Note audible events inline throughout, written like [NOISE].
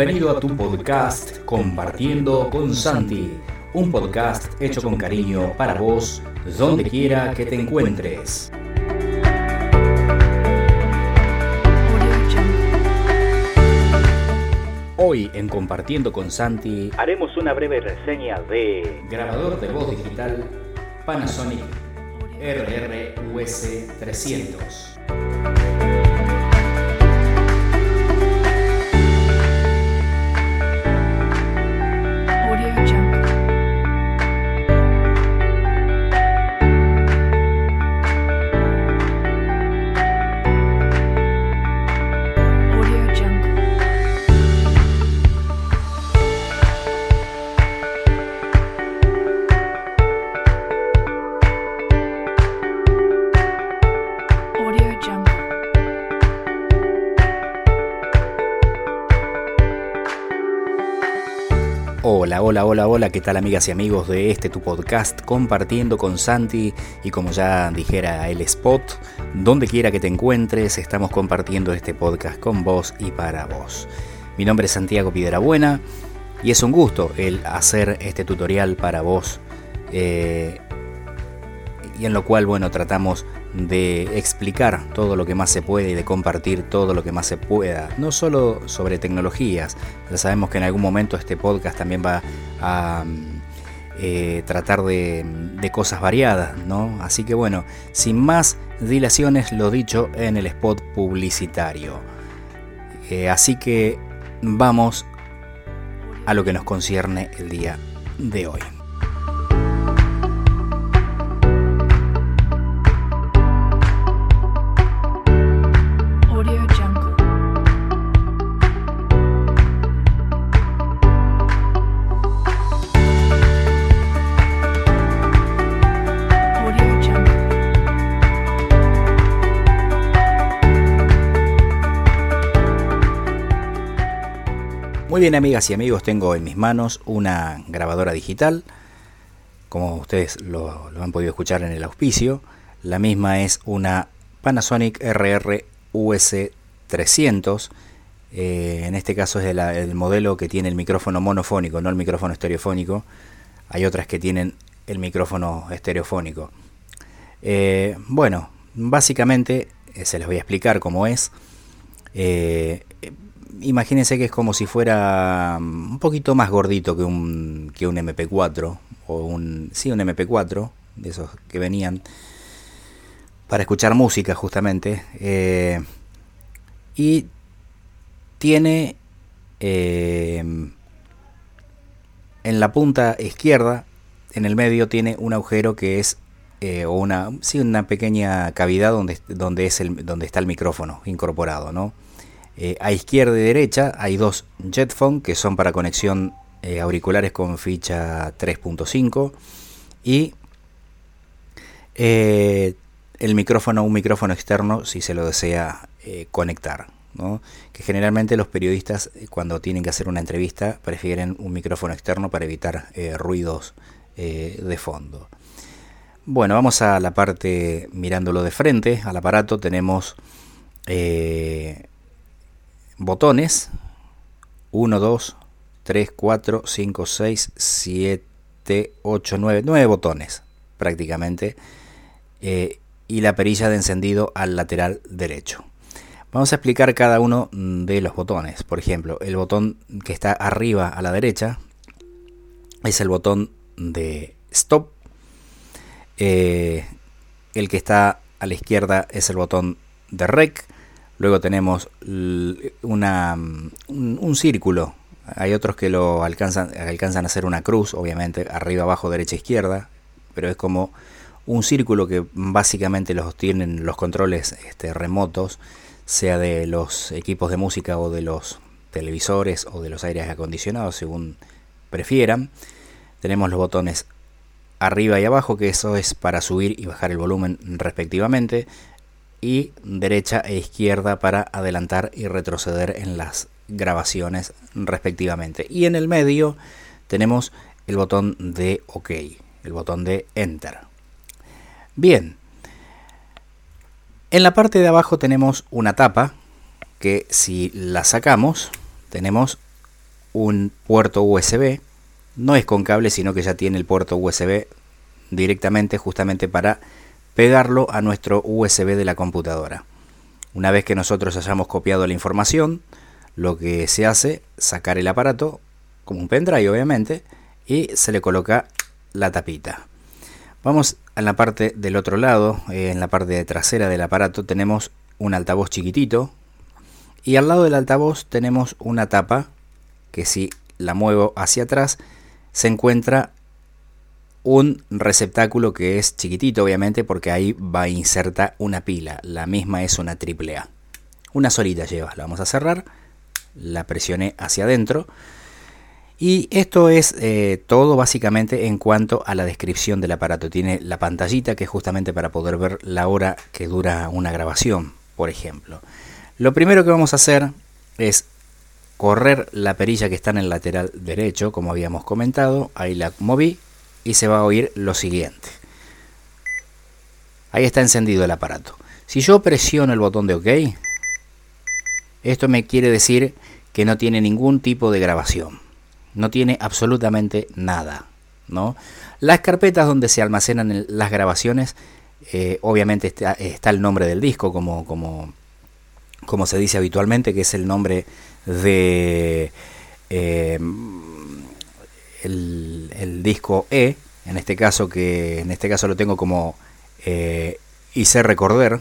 Bienvenido a tu podcast Compartiendo con Santi, un podcast hecho con cariño para vos, donde quiera que te encuentres. Hoy en Compartiendo con Santi haremos una breve reseña de grabador de voz digital Panasonic RRUS 300. Hola, hola, hola, ¿qué tal amigas y amigos de este tu podcast compartiendo con Santi y como ya dijera el spot, donde quiera que te encuentres, estamos compartiendo este podcast con vos y para vos. Mi nombre es Santiago Buena y es un gusto el hacer este tutorial para vos eh, y en lo cual, bueno, tratamos de explicar todo lo que más se puede y de compartir todo lo que más se pueda, no solo sobre tecnologías, ya sabemos que en algún momento este podcast también va a eh, tratar de, cosas variadas, ¿no? Así que bueno, sin más dilaciones, lo dicho en el spot publicitario. Eh, así que vamos a lo que nos concierne el día de hoy. Muy bien amigas y amigos, tengo en mis manos una grabadora digital, como ustedes lo, han podido escuchar en el auspicio. La misma es una Panasonic RR US 300. en este caso es el, modelo que tiene el micrófono monofónico, no el micrófono estereofónico. Hay otras que tienen el micrófono estereofónico. Eh, bueno, básicamente eh, se les voy a explicar cómo es. Eh, imagínense que es como si fuera mm, un poquito más gordito que un, que un MP4, o un, sí, un MP4, de esos que venían para escuchar música justamente. Eh, y tiene eh, en la punta izquierda, en el medio, tiene un agujero que es eh, o una, sí, una pequeña cavidad donde, donde, es el, donde está el micrófono incorporado, ¿no? Eh, a izquierda y derecha hay dos Jetphone que son para conexión eh, auriculares con ficha 3.5 y eh, el micrófono, un micrófono externo si se lo desea conectar. Que generalmente los periodistas cuando tienen que hacer una entrevista prefieren un micrófono externo para evitar ruidos de fondo. Bueno, vamos a la parte mirándolo de frente al aparato. Tenemos botones 1, 2, 3, 4, 5, 6, 7, 8, 9, 9 botones prácticamente eh, y la perilla de encendido al lateral derecho. Vamos a explicar cada uno de los botones. Por ejemplo, el botón que está arriba a la derecha es el botón de stop. Eh, el que está a la izquierda es el botón de rec. Luego tenemos un, círculo. Hay otros que lo alcanzan, alcanzan a hacer una cruz, obviamente, arriba, abajo, derecha, izquierda. Pero es como un círculo que básicamente los tienen los controles este, remotos, sea de los equipos de música o de los televisores o de los aires acondicionados, según prefieran. Tenemos los botones arriba y abajo, que eso es para subir y bajar el volumen respectivamente y derecha e izquierda para adelantar y retroceder en las grabaciones respectivamente. Y en el medio tenemos el botón de OK, el botón de Enter. Bien, en la parte de abajo tenemos una tapa que si la sacamos tenemos un puerto USB. No es con cable, sino que ya tiene el puerto USB directamente justamente para pegarlo a nuestro USB de la computadora. Una vez que nosotros hayamos copiado la información, lo que se hace, sacar el aparato, como un pendrive obviamente, y se le coloca la tapita. Vamos a la parte del otro lado, eh, en la parte trasera del aparato tenemos un altavoz chiquitito y al lado del altavoz tenemos una tapa que si la muevo hacia atrás se encuentra un receptáculo que es chiquitito obviamente porque ahí va a insertar una pila. La misma es una AAA. Una solita lleva. La vamos a cerrar. La presioné hacia adentro. Y esto es eh, todo básicamente en cuanto a la descripción del aparato. Tiene la pantallita que es justamente para poder ver la hora que dura una grabación, por ejemplo. Lo primero que vamos a hacer es correr la perilla que está en el lateral derecho, como habíamos comentado. Ahí la moví y se va a oír lo siguiente. Ahí está encendido el aparato. Si yo presiono el botón de OK, esto me quiere decir que no tiene ningún tipo de grabación. No tiene absolutamente nada. ¿no? Las carpetas donde se almacenan las grabaciones, eh, obviamente está, el nombre del disco, como, como, como, se dice habitualmente, que es el nombre de... Eh, el, disco E, en este caso que en este caso lo tengo como eh, IC Recorder,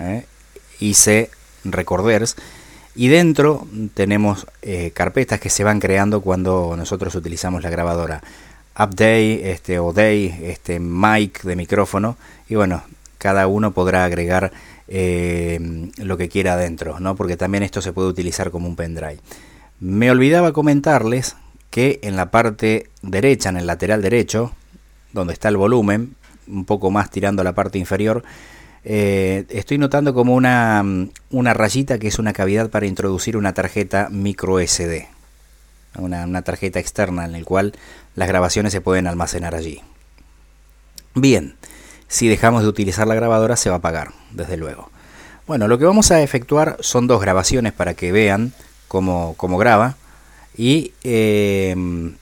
eh, IC Recorders, y dentro tenemos eh, carpetas que se van creando cuando nosotros utilizamos la grabadora. Update, este, o Day, este, mic de micrófono, y bueno, cada uno podrá agregar eh, lo que quiera adentro, ¿no? porque también esto se puede utilizar como un pendrive. Me olvidaba comentarles que en la parte derecha, en el lateral derecho, donde está el volumen, un poco más tirando a la parte inferior, eh, estoy notando como una, una, rayita que es una cavidad para introducir una tarjeta micro SD, una, una tarjeta externa en la cual las grabaciones se pueden almacenar allí. Bien, si dejamos de utilizar la grabadora se va a apagar, desde luego. Bueno, lo que vamos a efectuar son dos grabaciones para que vean cómo, cómo graba y em,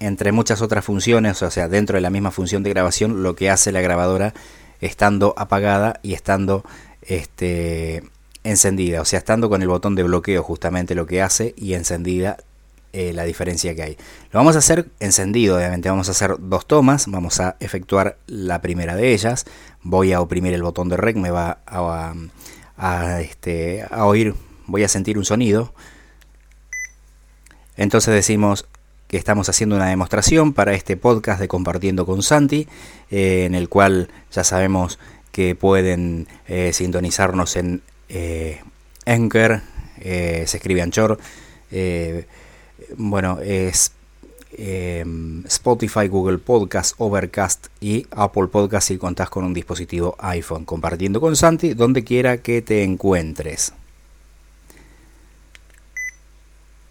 entre muchas otras funciones, o sea, dentro de la misma función de grabación, lo que hace la grabadora estando apagada y estando este, encendida, o sea, estando con el botón de bloqueo justamente lo que hace y encendida eh, la diferencia que hay. Lo vamos a hacer encendido, obviamente, vamos a hacer dos tomas, vamos a efectuar la primera de ellas, voy a oprimir el botón de rec, me va a, este, a oír, voy a sentir un sonido, entonces decimos que estamos haciendo una demostración para este podcast de Compartiendo con Santi, eh, en el cual ya sabemos que pueden eh, sintonizarnos en eh, Anchor, se escribe Anchor, bueno, es Spotify, Google Podcast, Overcast y Apple Podcast si contás con un dispositivo iPhone. Compartiendo con Santi donde quiera que te encuentres.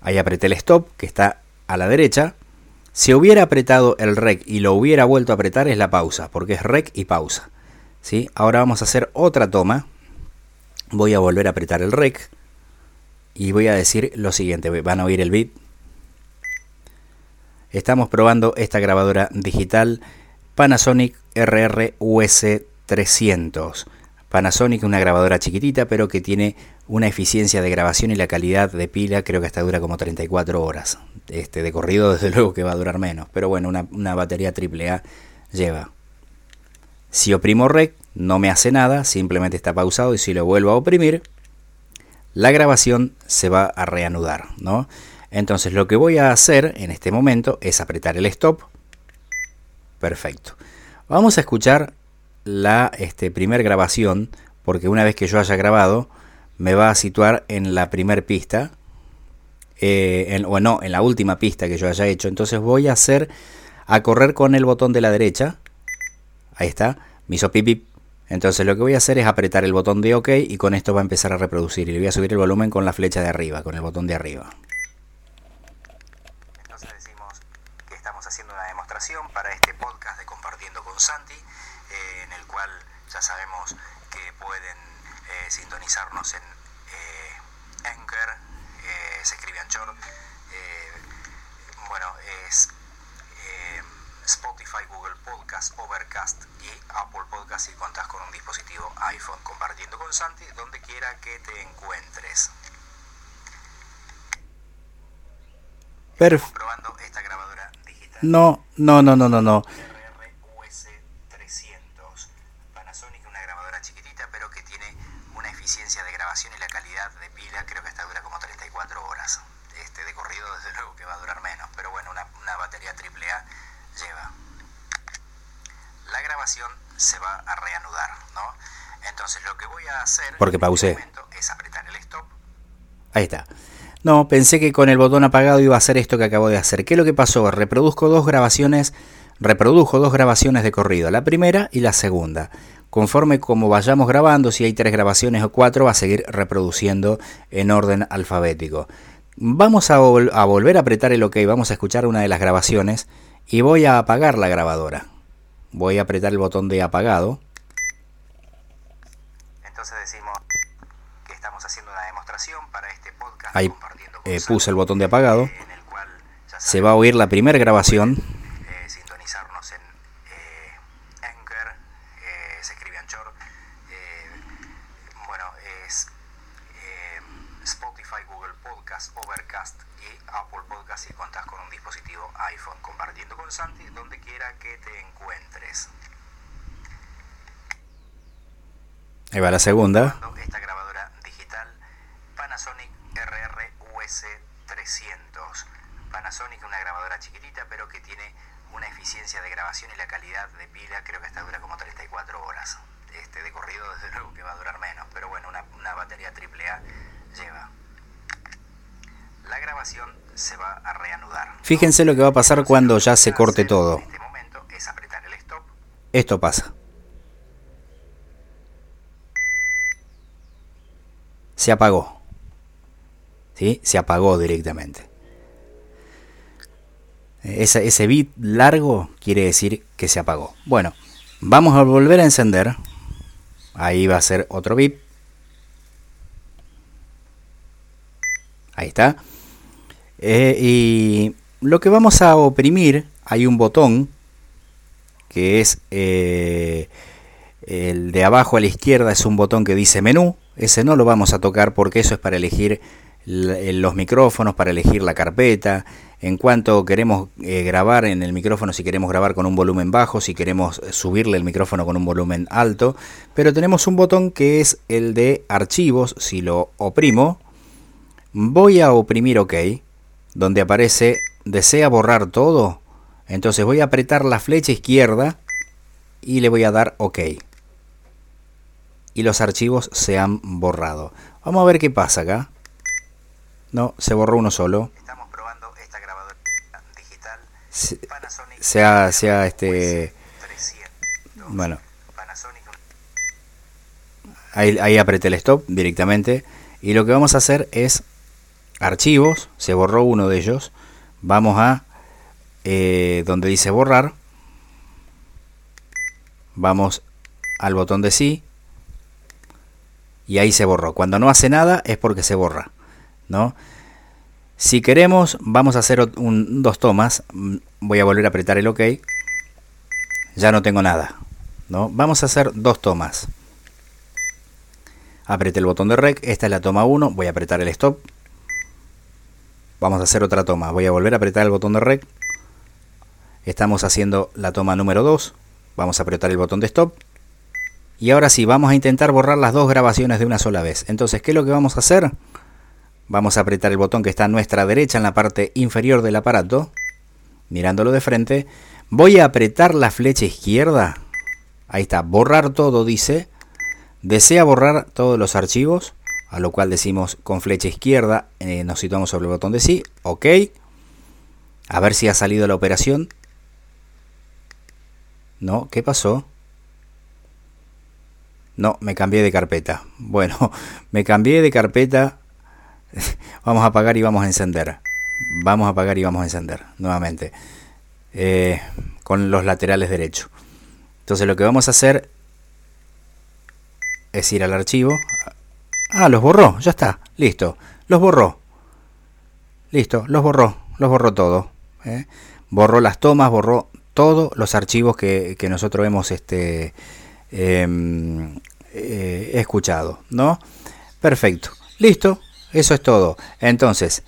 Ahí apreté el stop, que está a la derecha. Si hubiera apretado el rec y lo hubiera vuelto a apretar es la pausa, porque es rec y pausa. ¿sí? Ahora vamos a hacer otra toma. Voy a volver a apretar el rec y voy a decir lo siguiente. Van a oír el beat. Estamos probando esta grabadora digital Panasonic RR-US 300. Panasonic, una grabadora chiquitita, pero que tiene una eficiencia de grabación y la calidad de pila creo que hasta dura como 34 horas. Este, de corrido [LAUGHS] desde luego que va a durar menos, pero bueno, una, una batería AAA lleva. Si oprimo REC no me hace nada, simplemente está pausado y si lo vuelvo a oprimir, la grabación se va a reanudar, ¿no? Entonces lo que voy a hacer en este momento es apretar el stop. Perfecto. Vamos a escuchar la este, primer grabación, porque una vez que yo haya grabado, me va a situar en la primer pista, eh, o no, en la última pista que yo haya hecho. Entonces voy a hacer, a correr con el botón de la derecha, ahí está, me hizo pip, Entonces lo que voy a hacer es apretar el botón de OK y con esto va a empezar a reproducir. Y le voy a subir el volumen con la flecha de arriba, con el botón de arriba. Entonces decimos que estamos haciendo una este podcast de Compartiendo con Santi en el cual ya sabemos que pueden eh, sintonizarnos en eh, Anchor, eh, se escribe Anchor, eh, bueno, es eh, Spotify, Google Podcast, Overcast y Apple Podcast si contás con un dispositivo iPhone. Compartiendo con Santi donde quiera que te encuentres. Perfecto. Probando esta grabadora digital. No, no, no, no, no, no. RRUS 300. Panasonic, una grabadora chiquitita, pero que tiene una eficiencia de grabación y la calidad de pila, creo que esta dura como 34 horas. Este de corrido, desde [LAUGHS] luego que va a durar menos, pero bueno, una, una batería AAA lleva. La grabación se va a reanudar, ¿no? Entonces lo que voy a hacer Porque este pausé. es apretar el stop. Ahí está. No, pensé que con el botón apagado iba a hacer esto que acabo de hacer. ¿Qué es lo que pasó? Reproduzco dos grabaciones, reprodujo dos grabaciones de corrido, la primera y la segunda. Conforme como vayamos grabando, si hay tres grabaciones o cuatro, va a seguir reproduciendo en orden alfabético. Vamos a, vol- a volver a apretar el OK, vamos a escuchar una de las grabaciones y voy a apagar la grabadora. Voy a apretar el botón de apagado. Entonces decimos que estamos haciendo una demostración para este podcast Ahí eh, puse el botón de apagado. Se va a oír la primera grabación. eh, sintonizarnos en eh, Anchor, se escribe Anchor, bueno, es Spotify, Google Podcast, Overcast y Apple Podcast si contás con un dispositivo iPhone, compartiendo con Santi donde quiera que te encuentres. Ahí va la segunda. Probando esta grabadora digital Panasonic RRUS 300. Panasonic una grabadora chiquitita pero que tiene una eficiencia de grabación y la calidad de pila creo que esta dura como 34 horas. Este de corrido desde luego que va a durar menos, pero bueno, una, una batería AAA lleva. La grabación se va a reanudar. Fíjense lo que va a pasar cuando ya se corte todo. En este momento es apretar el stop Esto pasa. Se apagó. ¿Sí? Se apagó directamente. Ese, ese bit largo quiere decir que se apagó. Bueno, vamos a volver a encender. Ahí va a ser otro bip. Ahí está. Eh, y lo que vamos a oprimir, hay un botón que es eh, el de abajo a la izquierda, es un botón que dice menú. Ese no lo vamos a tocar porque eso es para elegir l- los micrófonos, para elegir la carpeta. En cuanto queremos eh, grabar en el micrófono, si queremos grabar con un volumen bajo, si queremos eh, subirle el micrófono con un volumen alto. Pero tenemos un botón que es el de archivos. Si lo oprimo, voy a oprimir OK, donde aparece desea borrar todo. Entonces voy a apretar la flecha izquierda y le voy a dar OK. Y los archivos se han borrado. Vamos a ver qué pasa acá. No, se borró uno solo. Estamos probando esta grabadora digital Se, ha, se ha, este, 300. bueno, ahí, ahí apreté el stop directamente. Y lo que vamos a hacer es archivos. Se borró uno de ellos. Vamos a eh, donde dice borrar. Vamos al botón de sí. Y ahí se borró. Cuando no hace nada es porque se borra. ¿no? Si queremos, vamos a hacer un- dos tomas. Mm, Voy a volver a apretar el OK. Ya no tengo nada. ¿no? Vamos a hacer dos tomas. Apreté el botón de rec. Esta es la toma 1. Voy a apretar el stop. Vamos a hacer otra toma. Voy a volver a apretar el botón de rec. Estamos haciendo la toma número 2. Vamos a apretar el botón de stop. Y ahora sí, vamos a intentar borrar las dos grabaciones de una sola vez. Entonces, ¿qué es lo que vamos a hacer? Vamos a apretar el botón que está a nuestra derecha en la parte inferior del aparato. Mirándolo de frente. Voy a apretar la flecha izquierda. Ahí está, borrar todo dice. Desea borrar todos los archivos. A lo cual decimos con flecha izquierda. eh, nos situamos sobre el botón de sí. Ok. A ver si ha salido la operación. No, ¿qué pasó? No, me cambié de carpeta. Bueno, [LAUGHS] me cambié de carpeta. [LAUGHS] Vamos a apagar y vamos a encender. Vamos a apagar y vamos a encender nuevamente. Eh, con los laterales derechos. Entonces lo que vamos a hacer es ir al archivo. Ah, los borró, ya está, listo. Los borró. Listo, los borró, los borró todo. ¿eh? Borró las tomas, borró todos los archivos que, nosotros hemos este, em, eh, escuchado, ¿no? Perfecto, listo, eso es todo. Entonces,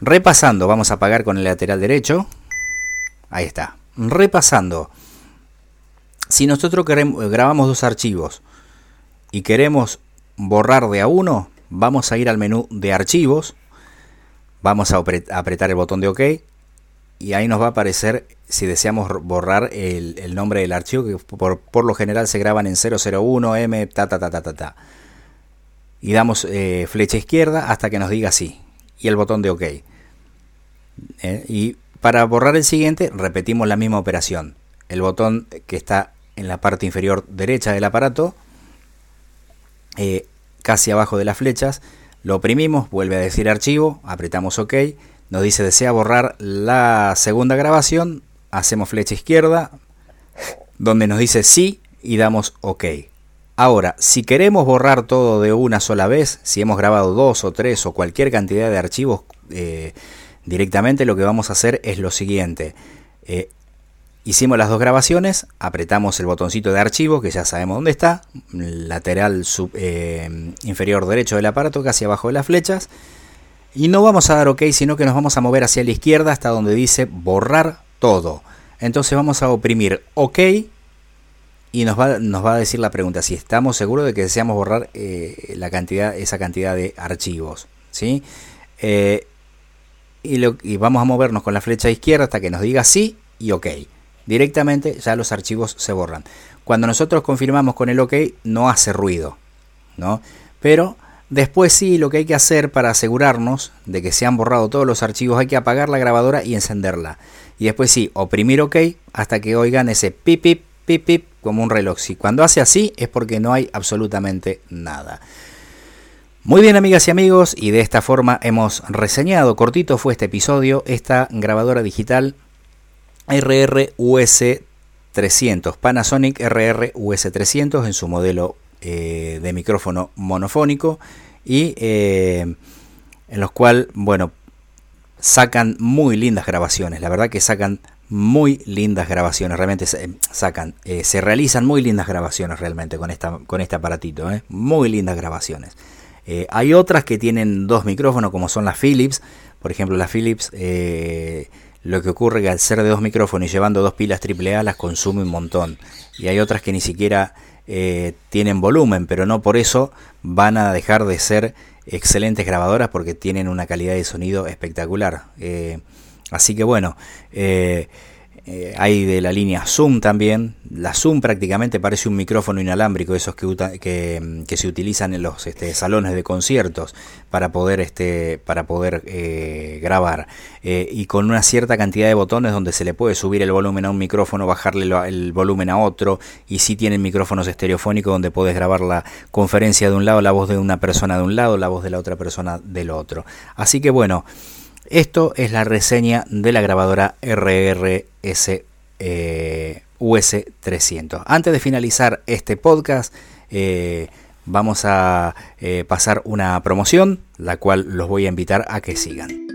repasando, vamos a apagar con el lateral derecho. Ahí está. Repasando. Si nosotros grabamos dos archivos y queremos borrar de a uno, vamos a ir al menú de archivos, vamos a apretar el botón de OK y ahí nos va a aparecer si deseamos borrar el, nombre del archivo que por, lo general se graban en 001 M ta ta ta ta ta ta. Y damos eh, flecha izquierda hasta que nos diga sí y el botón de OK. Eh, y para borrar el siguiente repetimos la misma operación. El botón que está en la parte inferior derecha del aparato eh, casi abajo de las flechas, lo oprimimos, vuelve a decir archivo, apretamos OK, nos dice desea borrar la segunda grabación, hacemos flecha izquierda, donde nos dice sí y damos OK. Ahora, si queremos borrar todo de una sola vez, si hemos grabado dos o tres o cualquier cantidad de archivos eh, directamente, lo que vamos a hacer es lo siguiente. Eh, Hicimos las dos grabaciones, apretamos el botoncito de archivo, que ya sabemos dónde está, lateral eh, inferior derecho del aparato, casi abajo de las flechas. Y no vamos a dar OK, sino que nos vamos a mover hacia la izquierda hasta donde dice borrar todo. Entonces vamos a oprimir OK y nos va, a decir la pregunta si estamos seguros de que deseamos borrar eh, esa cantidad de archivos. ¿sí? Eh, y, y vamos a movernos con la flecha izquierda hasta que nos diga sí y OK directamente ya los archivos se borran. Cuando nosotros confirmamos con el OK no hace ruido, ¿no? Pero después sí lo que hay que hacer para asegurarnos de que se han borrado todos los archivos hay que apagar la grabadora y encenderla. Y después sí, oprimir OK hasta que oigan ese pip pip pip pip como un reloj. Si cuando hace así es porque no hay absolutamente nada. Muy bien amigas y amigos, y de esta forma hemos reseñado, cortito fue este episodio, esta grabadora digital RR-US300, Panasonic RR-US300 en su modelo eh, de micrófono monofónico y eh, en los cuales, bueno, sacan muy lindas grabaciones, la verdad que sacan muy lindas grabaciones, realmente sacan, eh, se realizan muy lindas grabaciones realmente con, esta, con este aparatito, muy lindas grabaciones. hay otras que tienen dos micrófonos como son las Philips, por ejemplo las Philips lo que ocurre que al ser de dos micrófonos y llevando dos pilas AAA las consume un montón. Y hay otras que ni siquiera eh, tienen volumen, pero no por eso van a dejar de ser excelentes grabadoras porque tienen una calidad de sonido espectacular. Eh, así que bueno, eh, eh, hay de la línea Zoom también. La Zoom prácticamente parece un micrófono inalámbrico, esos que, que, se utilizan en los este, salones de conciertos para poder, este, para poder eh, grabar. Eh, y con una cierta cantidad de botones donde se le puede subir el volumen a un micrófono, bajarle el volumen a otro. Y si tienen micrófonos estereofónicos donde puedes grabar la conferencia de un lado, la voz de una persona de un lado, la voz de la otra persona del otro. Así que bueno. Esto es la reseña de la grabadora RRS eh, US300. Antes de finalizar este podcast, eh, vamos a eh, pasar una promoción, la cual los voy a invitar a que sigan.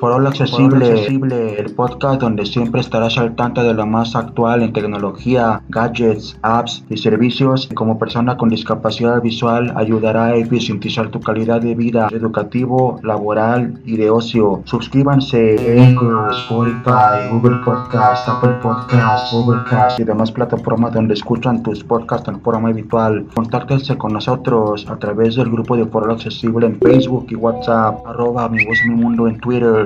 Foro accesible, accesible, el podcast donde siempre estarás al tanto de lo más actual en tecnología, gadgets, apps y servicios. Como persona con discapacidad visual, ayudará a eficientizar tu calidad de vida educativo, laboral y de ocio. Suscríbanse en Spotify, Google Podcast, Apple Podcast, Overcast y demás plataformas donde escuchan tus podcasts en forma habitual. Contáctense con nosotros a través del grupo de Foro accesible en Facebook y WhatsApp, arroba mi voz mi mundo en Twitter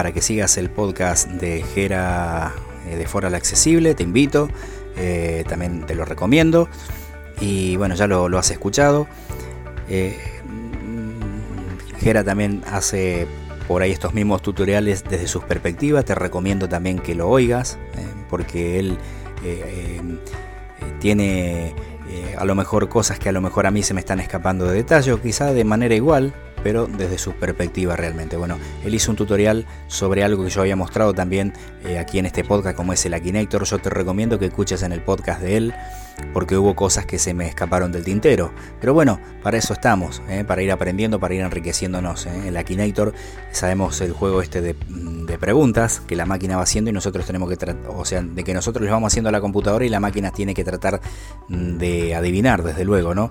para que sigas el podcast de Gera eh, de Foral Accesible, te invito, eh, también te lo recomiendo. Y bueno, ya lo, has escuchado. Eh, Jera también hace por ahí estos mismos tutoriales desde sus perspectivas. Te recomiendo también que lo oigas, eh, porque él tiene a lo mejor cosas que a lo mejor a mí se me están escapando de detalle, o quizá de manera igual, pero desde su perspectiva realmente. Bueno, él hizo un tutorial sobre algo que yo había mostrado también eh, aquí en este podcast, como es el Akinator. Yo te recomiendo que escuches en el podcast de él, porque hubo cosas que se me escaparon del tintero. Pero bueno, para eso estamos, eh, para ir aprendiendo, para ir enriqueciéndonos. Eh. El Akinator, sabemos el juego este de, de, preguntas que la máquina va haciendo y nosotros tenemos que tratar, o sea, de que nosotros les vamos haciendo a la computadora y la máquina tiene que tratar mm, de adivinar, desde luego, ¿no?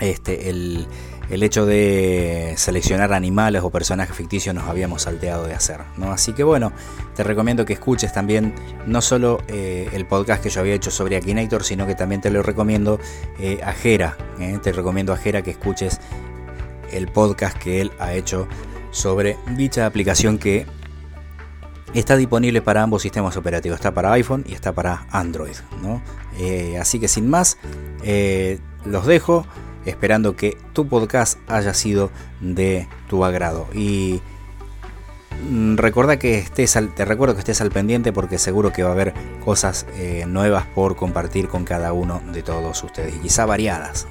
Este, el el hecho de seleccionar animales o personajes ficticios nos habíamos salteado de hacer. ¿no? Así que bueno, te recomiendo que escuches también no solo eh, el podcast que yo había hecho sobre Akinator, sino que también te lo recomiendo eh, a Jera. ¿eh? Te recomiendo a Jera que escuches el podcast que él ha hecho sobre dicha aplicación que está disponible para ambos sistemas operativos. Está para iPhone y está para Android. ¿no? así que sin más, los dejo esperando que tu podcast haya sido de tu agrado. Y mm, recuerda que estés te recuerdo que estés al pendiente porque seguro que va a haber cosas eh, nuevas por compartir con cada uno de todos ustedes quizá variadas.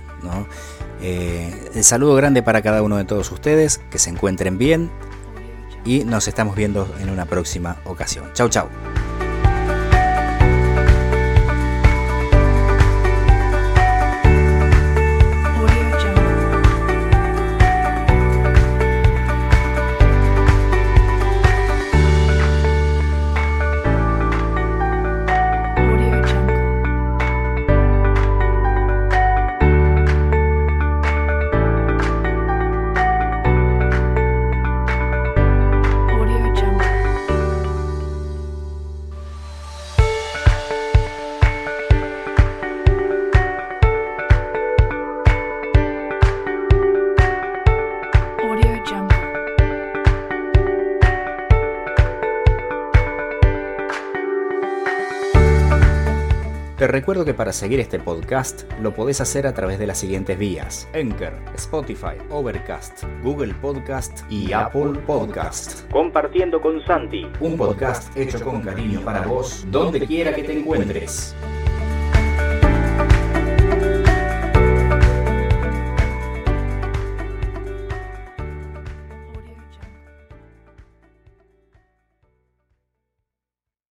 Eh, el saludo grande para cada uno de todos ustedes, que se encuentren bien y nos estamos viendo en una próxima ocasión. Chau, chau. Te recuerdo que para seguir este podcast lo podés hacer a través de las siguientes vías: Anchor, Spotify, Overcast, Google Podcast y Apple Podcast. Compartiendo con Santi, un podcast hecho con cariño para vos, donde quiera que te encuentres.